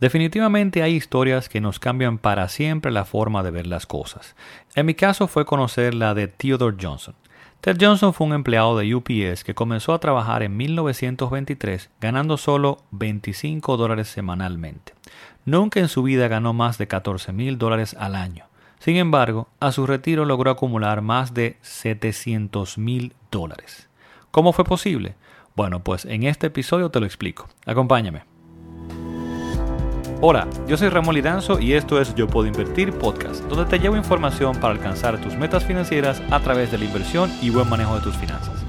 Definitivamente hay historias que nos cambian para siempre la forma de ver las cosas. En mi caso fue conocer la de Theodore Johnson. Ted Johnson fue un empleado de UPS que comenzó a trabajar en 1923 ganando solo 25 dólares semanalmente. Nunca en su vida ganó más de 14 mil dólares al año. Sin embargo, a su retiro logró acumular más de 700 mil dólares. ¿Cómo fue posible? Bueno, pues en este episodio te lo explico. Acompáñame. Hola, yo soy Ramón Lidanzo y esto es Yo Puedo Invertir Podcast, donde te llevo información para alcanzar tus metas financieras a través de la inversión y buen manejo de tus finanzas.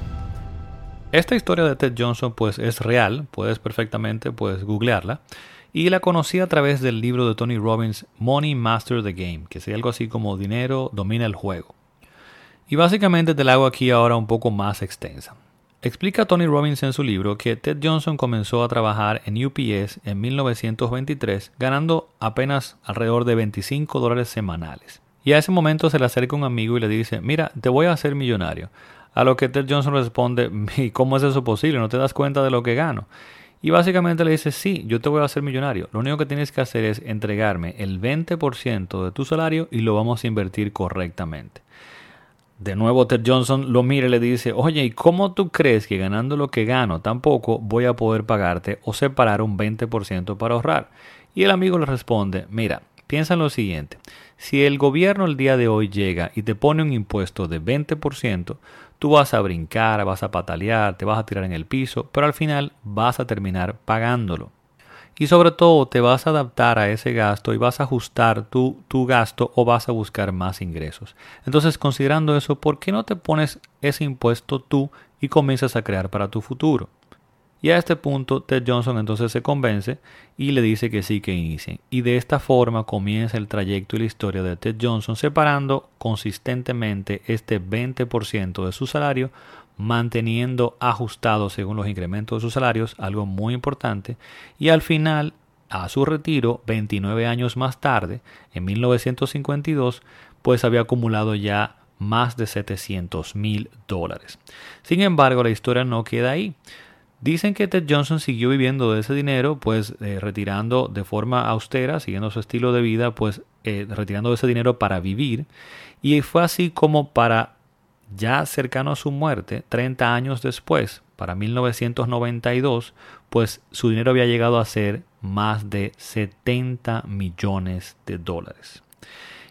Esta historia de Ted Johnson pues es real, puedes perfectamente pues googlearla y la conocí a través del libro de Tony Robbins Money Master the Game, que sería algo así como Dinero domina el juego. Y básicamente te la hago aquí ahora un poco más extensa. Explica Tony Robbins en su libro que Ted Johnson comenzó a trabajar en UPS en 1923 ganando apenas alrededor de 25 dólares semanales. Y a ese momento se le acerca un amigo y le dice, mira, te voy a hacer millonario. A lo que Ted Johnson responde, ¿y cómo es eso posible? ¿No te das cuenta de lo que gano? Y básicamente le dice, sí, yo te voy a hacer millonario. Lo único que tienes que hacer es entregarme el 20% de tu salario y lo vamos a invertir correctamente. De nuevo Ted Johnson lo mira y le dice, oye, ¿y cómo tú crees que ganando lo que gano tampoco voy a poder pagarte o separar un 20% para ahorrar? Y el amigo le responde, mira, piensa en lo siguiente, si el gobierno el día de hoy llega y te pone un impuesto de 20%, tú vas a brincar, vas a patalear, te vas a tirar en el piso, pero al final vas a terminar pagándolo y sobre todo te vas a adaptar a ese gasto y vas a ajustar tu, tu, gasto o vas a buscar más ingresos. Entonces, considerando eso, ¿por qué no te pones ese impuesto tú y comienzas a crear para tu futuro? Y a este punto Ted Johnson entonces se convence y le dice que sí que inicien. Y de esta forma comienza el trayecto y la historia de Ted Johnson separando consistentemente este 20% de su salario manteniendo ajustado según los incrementos de sus salarios, algo muy importante, y al final, a su retiro, 29 años más tarde, en 1952, pues había acumulado ya más de 700 mil dólares. Sin embargo, la historia no queda ahí. Dicen que Ted Johnson siguió viviendo de ese dinero, pues eh, retirando de forma austera, siguiendo su estilo de vida, pues eh, retirando ese dinero para vivir. Y fue así como para ya cercano a su muerte, 30 años después, para 1992, pues su dinero había llegado a ser más de 70 millones de dólares.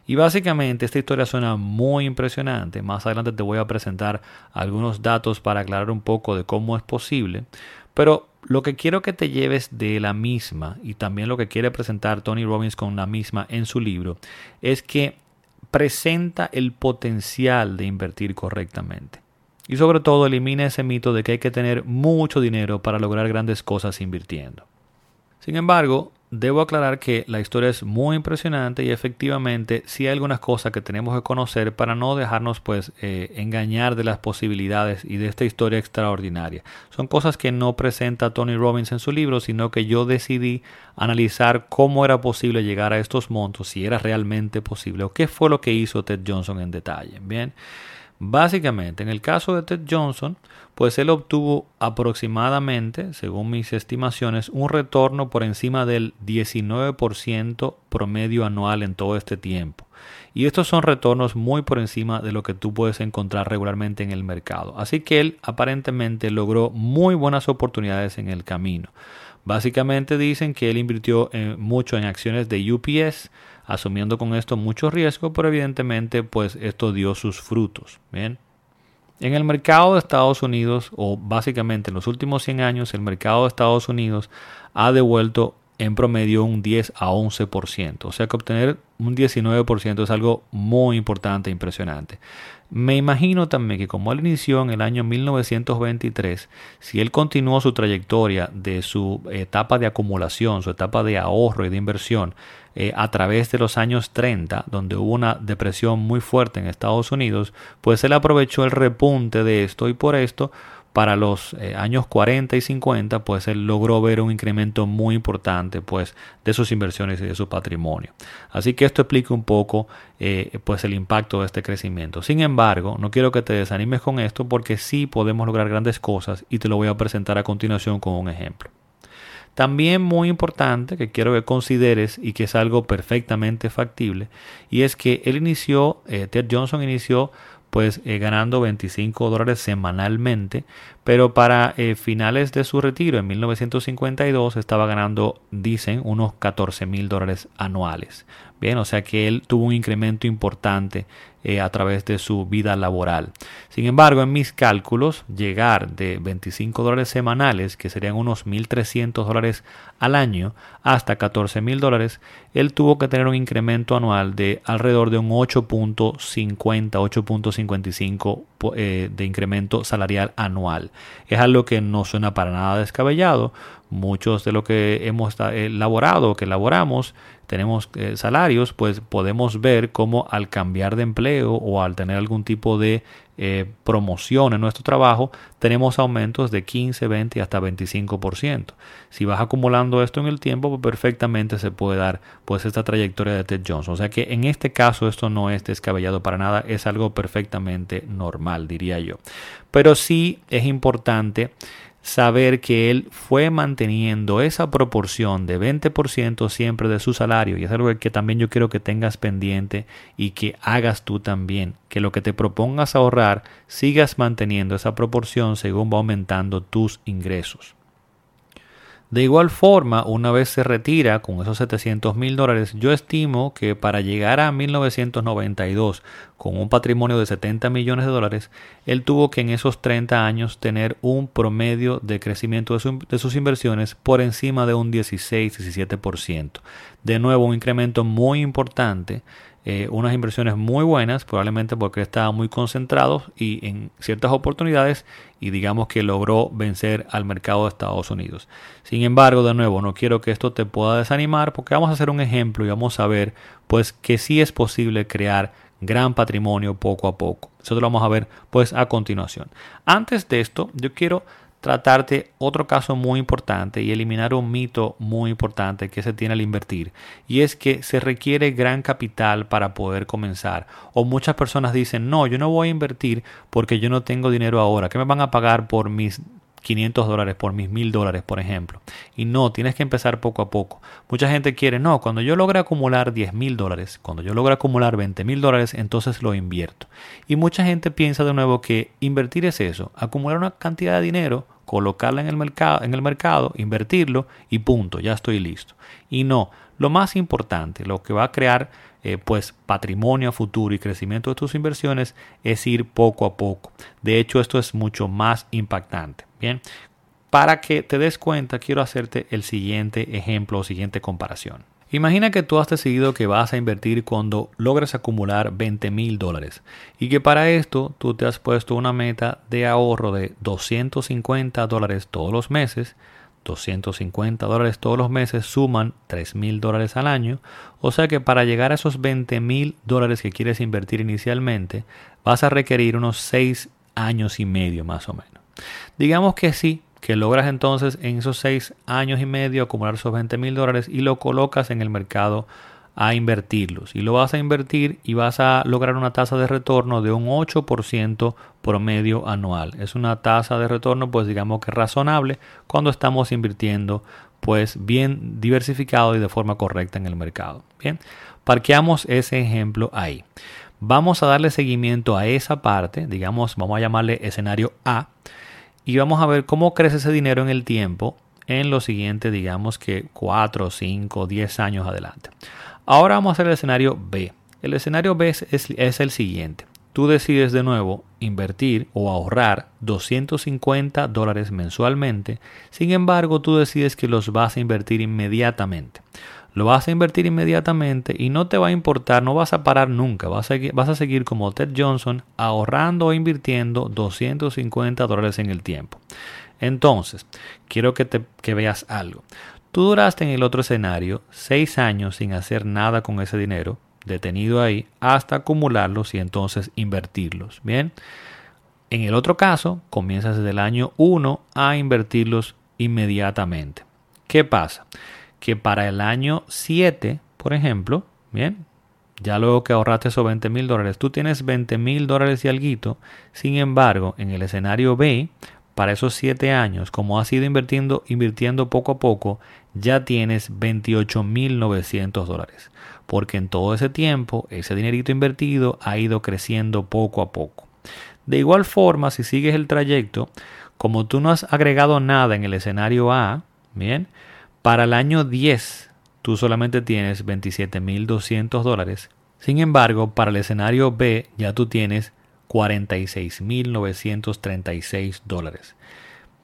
Y básicamente esta historia suena muy impresionante. Más adelante te voy a presentar algunos datos para aclarar un poco de cómo es posible. Pero lo que quiero que te lleves de la misma y también lo que quiere presentar Tony Robbins con la misma en su libro es que presenta el potencial de invertir correctamente. Y sobre todo elimina ese mito de que hay que tener mucho dinero para lograr grandes cosas invirtiendo. Sin embargo, debo aclarar que la historia es muy impresionante y efectivamente sí hay algunas cosas que tenemos que conocer para no dejarnos pues eh, engañar de las posibilidades y de esta historia extraordinaria. Son cosas que no presenta Tony Robbins en su libro, sino que yo decidí analizar cómo era posible llegar a estos montos, si era realmente posible o qué fue lo que hizo Ted Johnson en detalle. Bien. Básicamente, en el caso de Ted Johnson, pues él obtuvo aproximadamente, según mis estimaciones, un retorno por encima del 19% promedio anual en todo este tiempo. Y estos son retornos muy por encima de lo que tú puedes encontrar regularmente en el mercado. Así que él aparentemente logró muy buenas oportunidades en el camino. Básicamente dicen que él invirtió eh, mucho en acciones de UPS, asumiendo con esto mucho riesgo, pero evidentemente pues esto dio sus frutos. Bien. En el mercado de Estados Unidos, o básicamente en los últimos 100 años, el mercado de Estados Unidos ha devuelto en promedio un 10 a 11%. O sea que obtener un 19% es algo muy importante e impresionante. Me imagino también que como él inició en el año 1923, si él continuó su trayectoria de su etapa de acumulación, su etapa de ahorro y de inversión eh, a través de los años 30, donde hubo una depresión muy fuerte en Estados Unidos, pues él aprovechó el repunte de esto y por esto para los eh, años 40 y 50, pues él logró ver un incremento muy importante pues, de sus inversiones y de su patrimonio. Así que esto explica un poco eh, pues, el impacto de este crecimiento. Sin embargo, no quiero que te desanimes con esto porque sí podemos lograr grandes cosas y te lo voy a presentar a continuación con un ejemplo. También muy importante que quiero que consideres y que es algo perfectamente factible y es que él inició, eh, Ted Johnson inició pues eh, ganando 25 dólares semanalmente, pero para eh, finales de su retiro en 1952 estaba ganando, dicen, unos 14 mil dólares anuales. Bien, o sea que él tuvo un incremento importante eh, a través de su vida laboral. Sin embargo, en mis cálculos, llegar de 25 dólares semanales, que serían unos 1.300 dólares al año, hasta 14 mil dólares, él tuvo que tener un incremento anual de alrededor de un 8.50, 8.55 eh, de incremento salarial anual. Es algo que no suena para nada descabellado. Muchos de lo que hemos elaborado, que elaboramos, tenemos eh, salarios, pues podemos ver cómo al cambiar de empleo o al tener algún tipo de eh, promoción en nuestro trabajo, tenemos aumentos de 15, 20 hasta 25%. Si vas acumulando esto en el tiempo, pues perfectamente se puede dar pues esta trayectoria de Ted Johnson. O sea que en este caso esto no es descabellado para nada, es algo perfectamente normal, diría yo. Pero sí es importante saber que él fue manteniendo esa proporción de 20% siempre de su salario y es algo que también yo quiero que tengas pendiente y que hagas tú también, que lo que te propongas ahorrar sigas manteniendo esa proporción según va aumentando tus ingresos. De igual forma, una vez se retira con esos 700 mil dólares, yo estimo que para llegar a 1992 con un patrimonio de 70 millones de dólares, él tuvo que en esos 30 años tener un promedio de crecimiento de, de sus inversiones por encima de un 16-17%. De nuevo, un incremento muy importante eh, unas inversiones muy buenas, probablemente porque estaba muy concentrado y en ciertas oportunidades y digamos que logró vencer al mercado de Estados Unidos. Sin embargo, de nuevo, no quiero que esto te pueda desanimar porque vamos a hacer un ejemplo y vamos a ver pues que sí es posible crear gran patrimonio poco a poco. Eso lo vamos a ver pues a continuación. Antes de esto, yo quiero tratarte otro caso muy importante y eliminar un mito muy importante que se tiene al invertir y es que se requiere gran capital para poder comenzar o muchas personas dicen no yo no voy a invertir porque yo no tengo dinero ahora ¿qué me van a pagar por mis 500 dólares por mis 1000 dólares, por ejemplo. Y no, tienes que empezar poco a poco. Mucha gente quiere, no, cuando yo logre acumular 10 mil dólares, cuando yo logre acumular 20 mil dólares, entonces lo invierto. Y mucha gente piensa de nuevo que invertir es eso, acumular una cantidad de dinero colocarla en el mercado, en el mercado, invertirlo y punto, ya estoy listo. Y no, lo más importante, lo que va a crear eh, pues patrimonio futuro y crecimiento de tus inversiones es ir poco a poco. De hecho, esto es mucho más impactante. Bien, para que te des cuenta, quiero hacerte el siguiente ejemplo o siguiente comparación. Imagina que tú has decidido que vas a invertir cuando logres acumular 20 mil dólares y que para esto tú te has puesto una meta de ahorro de 250 dólares todos los meses. 250 dólares todos los meses suman 3 mil dólares al año. O sea que para llegar a esos 20 mil dólares que quieres invertir inicialmente vas a requerir unos 6 años y medio más o menos. Digamos que sí, que logras entonces en esos seis años y medio acumular esos 20 mil dólares y lo colocas en el mercado a invertirlos. Y lo vas a invertir y vas a lograr una tasa de retorno de un 8% promedio anual. Es una tasa de retorno pues digamos que razonable cuando estamos invirtiendo pues bien diversificado y de forma correcta en el mercado. Bien, parqueamos ese ejemplo ahí. Vamos a darle seguimiento a esa parte, digamos, vamos a llamarle escenario A y vamos a ver cómo crece ese dinero en el tiempo en los siguientes, digamos que 4, 5, 10 años adelante. Ahora vamos a hacer el escenario B. El escenario B es, es, el siguiente. Tú decides de nuevo invertir o ahorrar 250 dólares mensualmente. Sin embargo, tú decides que los vas a invertir inmediatamente lo vas a invertir inmediatamente y no te va a importar, no vas a parar nunca, vas a, vas a seguir como Ted Johnson ahorrando o invirtiendo 250 dólares en el tiempo. Entonces, quiero que, te, que veas algo. Tú duraste en el otro escenario seis años sin hacer nada con ese dinero, detenido ahí, hasta acumularlos y entonces invertirlos. Bien, en el otro caso, comienzas desde el año 1 a invertirlos inmediatamente. ¿Qué pasa? Que para el año 7, por ejemplo, bien, ya luego que ahorraste esos 20 mil dólares, tú tienes 20 mil dólares y algo. Sin embargo, en el escenario B, para esos 7 años, como has ido invirtiendo, invirtiendo poco a poco, ya tienes 28.900 dólares. Porque en todo ese tiempo, ese dinerito invertido ha ido creciendo poco a poco. De igual forma, si sigues el trayecto, como tú no has agregado nada en el escenario A, bien, para el año 10 tú solamente tienes 27.200 dólares. Sin embargo, para el escenario B ya tú tienes 46.936 dólares.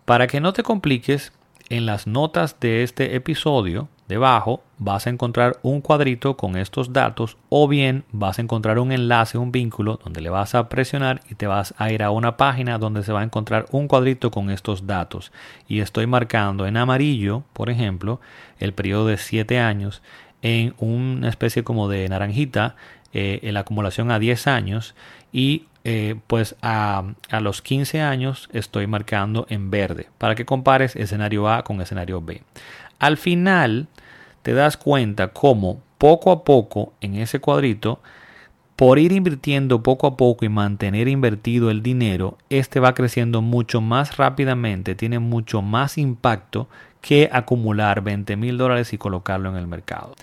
Para que no te compliques, en las notas de este episodio, debajo, vas a encontrar un cuadrito con estos datos o bien vas a encontrar un enlace, un vínculo donde le vas a presionar y te vas a ir a una página donde se va a encontrar un cuadrito con estos datos. Y estoy marcando en amarillo, por ejemplo, el periodo de 7 años, en una especie como de naranjita, eh, en la acumulación a 10 años y eh, pues a, a, los 15 años estoy marcando en verde para que compares escenario A con escenario B. Al final te das cuenta cómo poco a poco en ese cuadrito, por ir invirtiendo poco a poco y mantener invertido el dinero, este va creciendo mucho más rápidamente, tiene mucho más impacto que acumular 20 mil dólares y colocarlo en el mercado.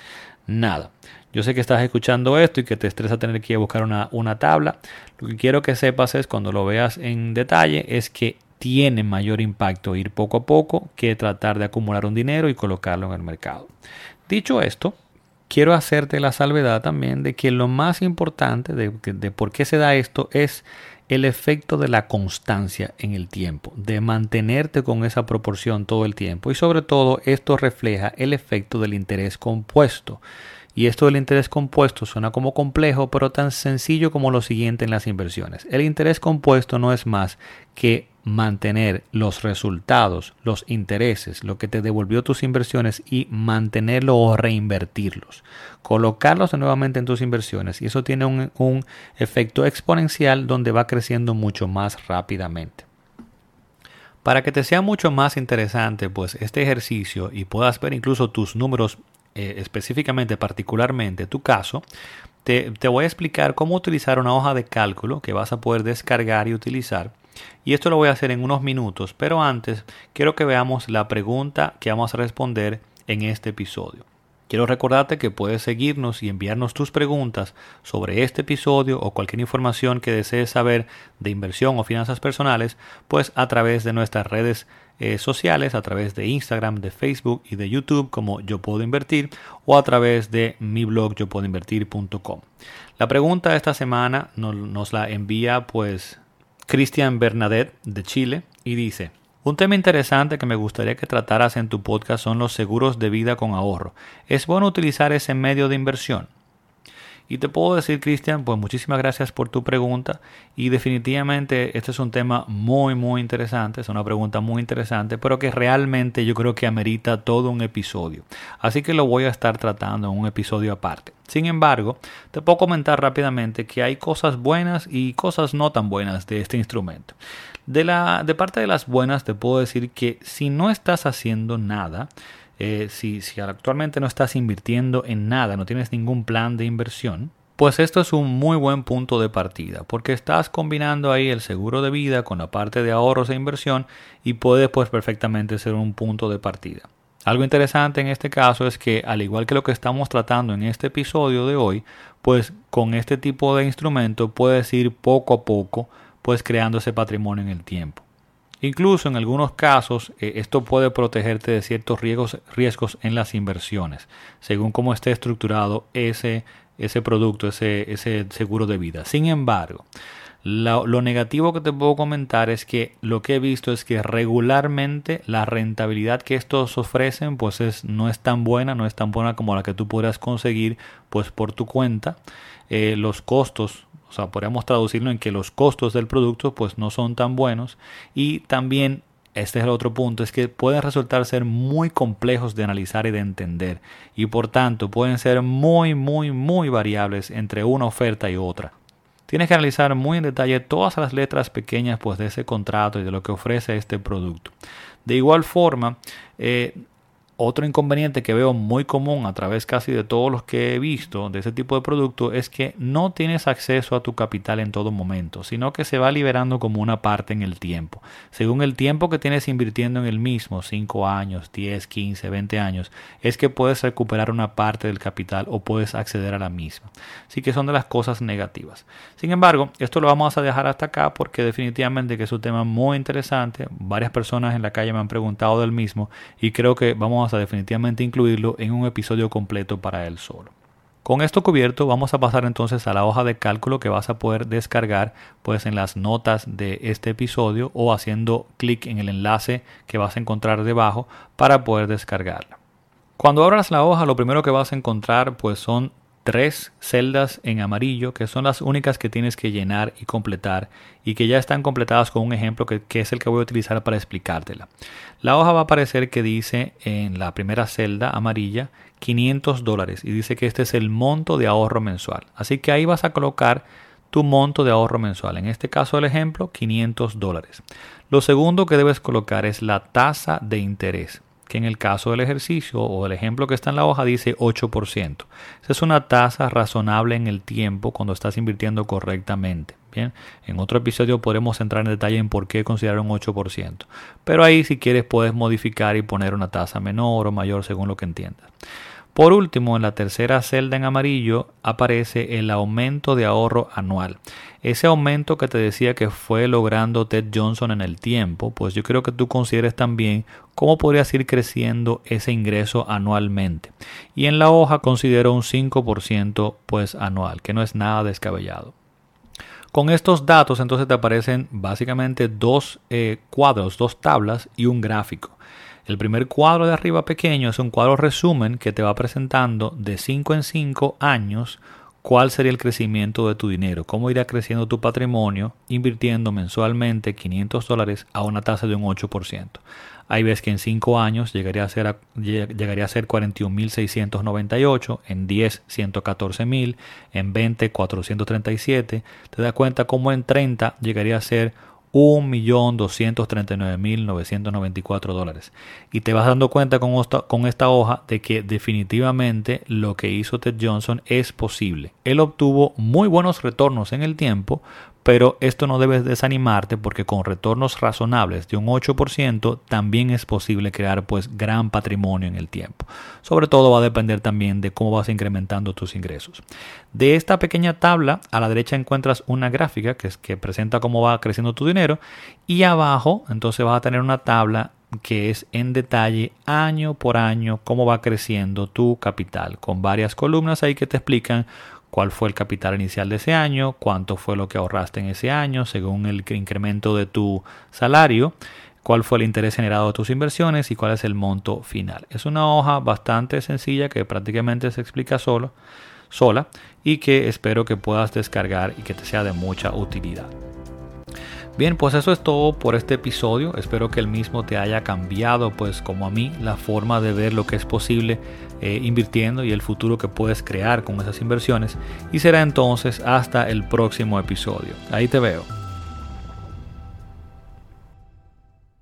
Nada. Yo sé que estás escuchando esto y que te estresa tener que ir a buscar una, una tabla. Lo que quiero que sepas es cuando lo veas en detalle es que tiene mayor impacto ir poco a poco que tratar de acumular un dinero y colocarlo en el mercado. Dicho esto, quiero hacerte la salvedad también de que lo más importante de, de, por qué se da esto es el efecto de la constancia en el tiempo, de mantenerte con esa proporción todo el tiempo y sobre todo esto refleja el efecto del interés compuesto. Y esto del interés compuesto suena como complejo, pero tan sencillo como lo siguiente en las inversiones. El interés compuesto no es más que mantener los resultados, los intereses, lo que te devolvió tus inversiones y mantenerlo o reinvertirlos. Colocarlos nuevamente en tus inversiones y eso tiene un, un efecto exponencial donde va creciendo mucho más rápidamente. Para que te sea mucho más interesante pues este ejercicio y puedas ver incluso tus números eh, específicamente, particularmente tu caso, te, te voy a explicar cómo utilizar una hoja de cálculo que vas a poder descargar y utilizar. Y esto lo voy a hacer en unos minutos, pero antes quiero que veamos la pregunta que vamos a responder en este episodio. Quiero recordarte que puedes seguirnos y enviarnos tus preguntas sobre este episodio o cualquier información que desees saber de inversión o finanzas personales, pues a través de nuestras redes eh, sociales, a través de Instagram, de Facebook y de YouTube como Yo Puedo Invertir o a través de mi blog yo puedo invertir.com. La pregunta de esta semana nos, nos la envía pues Cristian Bernadette de Chile y dice, un tema interesante que me gustaría que trataras en tu podcast son los seguros de vida con ahorro. ¿Es bueno utilizar ese medio de inversión? Y te puedo decir, Cristian, pues muchísimas gracias por tu pregunta y definitivamente este es un tema muy, muy interesante, es una pregunta muy interesante, pero que realmente yo creo que amerita todo un episodio. Así que lo voy a estar tratando en un episodio aparte. Sin embargo, te puedo comentar rápidamente que hay cosas buenas y cosas no tan buenas de este instrumento. De, la, de parte de las buenas te puedo decir que si no estás haciendo nada, eh, si, si actualmente no estás invirtiendo en nada, no tienes ningún plan de inversión, pues esto es un muy buen punto de partida, porque estás combinando ahí el seguro de vida con la parte de ahorros e inversión y puede pues perfectamente ser un punto de partida. Algo interesante en este caso es que al igual que lo que estamos tratando en este episodio de hoy, pues con este tipo de instrumento puedes ir poco a poco pues creando ese patrimonio en el tiempo. Incluso en algunos casos eh, esto puede protegerte de ciertos riesgos, en las inversiones, según cómo esté estructurado ese, ese producto, ese, ese seguro de vida. Sin embargo, lo, negativo que te puedo comentar es que lo que he visto es que regularmente la rentabilidad que estos ofrecen pues es, no es tan buena, no es tan buena como la que tú podrías conseguir pues por tu cuenta. Eh, los costos o sea, podríamos traducirlo en que los costos del producto pues no son tan buenos y también este es el otro punto, es que pueden resultar ser muy complejos de analizar y de entender y por tanto pueden ser muy muy muy variables entre una oferta y otra. Tienes que analizar muy en detalle todas las letras pequeñas pues de ese contrato y de lo que ofrece este producto. De igual forma, eh, Otro inconveniente que veo muy común a través casi de todos los que he visto de ese tipo de producto es que no tienes acceso a tu capital en todo momento, sino que se va liberando como una parte en el tiempo. Según el tiempo que tienes invirtiendo en el mismo, 5 años, 10, 15, 20 años, es que puedes recuperar una parte del capital o puedes acceder a la misma. Así que son de las cosas negativas. Sin embargo, esto lo vamos a dejar hasta acá porque definitivamente que es un tema muy interesante. Varias personas en la calle me han preguntado del mismo y creo que vamos a definitivamente incluirlo en un episodio completo para él solo. Con esto cubierto vamos a pasar entonces a la hoja de cálculo que vas a poder descargar pues en las notas de este episodio o haciendo clic en el enlace que vas a encontrar debajo para poder descargarla. Cuando abras la hoja lo primero que vas a encontrar pues son tres celdas en amarillo que son las únicas que tienes que llenar y completar y que ya están completadas con un ejemplo que, es el que voy a utilizar para explicártela. La hoja va a aparecer que dice en la primera celda amarilla 500 dólares y dice que este es el monto de ahorro mensual. Así que ahí vas a colocar tu monto de ahorro mensual. En este caso el ejemplo 500 dólares. Lo segundo que debes colocar es la tasa de interés que en el caso del ejercicio o el ejemplo que está en la hoja dice 8%. Esa es una tasa razonable en el tiempo cuando estás invirtiendo correctamente. Bien, en otro episodio podremos entrar en detalle en por qué considerar un 8%. Pero ahí si quieres puedes modificar y poner una tasa menor o mayor según lo que entiendas. Por último, en la tercera celda en amarillo aparece el aumento de ahorro anual. Ese aumento que te decía que fue logrando Ted Johnson en el tiempo, pues yo creo que tú consideres también cómo podrías ir creciendo ese ingreso anualmente. Y en la hoja considero un 5% pues anual, que no es nada descabellado. Con estos datos entonces te aparecen básicamente dos eh, cuadros, dos tablas y un gráfico. El primer cuadro de arriba pequeño es un cuadro resumen que te va presentando de 5 en 5 años cuál sería el crecimiento de tu dinero, cómo irá creciendo tu patrimonio invirtiendo mensualmente 500 dólares a una tasa de un 8%. Ahí ves que en 5 años llegaría a ser, llegaría a ser 41.698, en 10 114.000, en 20 437. Te das cuenta cómo en 30 llegaría a ser 1.239.994 dólares. Y te vas dando cuenta con esta, con esta hoja de que definitivamente lo que hizo Ted Johnson es posible. Él obtuvo muy buenos retornos en el tiempo, pero esto no debes desanimarte porque con retornos razonables de un 8% también es posible crear pues gran patrimonio en el tiempo. Sobre todo va a depender también de cómo vas incrementando tus ingresos. De esta pequeña tabla a la derecha encuentras una gráfica que, es, que presenta cómo va creciendo tu dinero y abajo entonces vas a tener una tabla que es en detalle año por año cómo va creciendo tu capital con varias columnas ahí que te explican cuál fue el capital inicial de ese año, cuánto fue lo que ahorraste en ese año según el incremento de tu salario, cuál fue el interés generado de tus inversiones y cuál es el monto final. Es una hoja bastante sencilla que prácticamente se explica solo, sola y que espero que puedas descargar y que te sea de mucha utilidad. Bien, pues eso es todo por este episodio. Espero que el mismo te haya cambiado, pues como a mí, la forma de ver lo que es posible eh, invirtiendo y el futuro que puedes crear con esas inversiones. Y será entonces hasta el próximo episodio. Ahí te veo.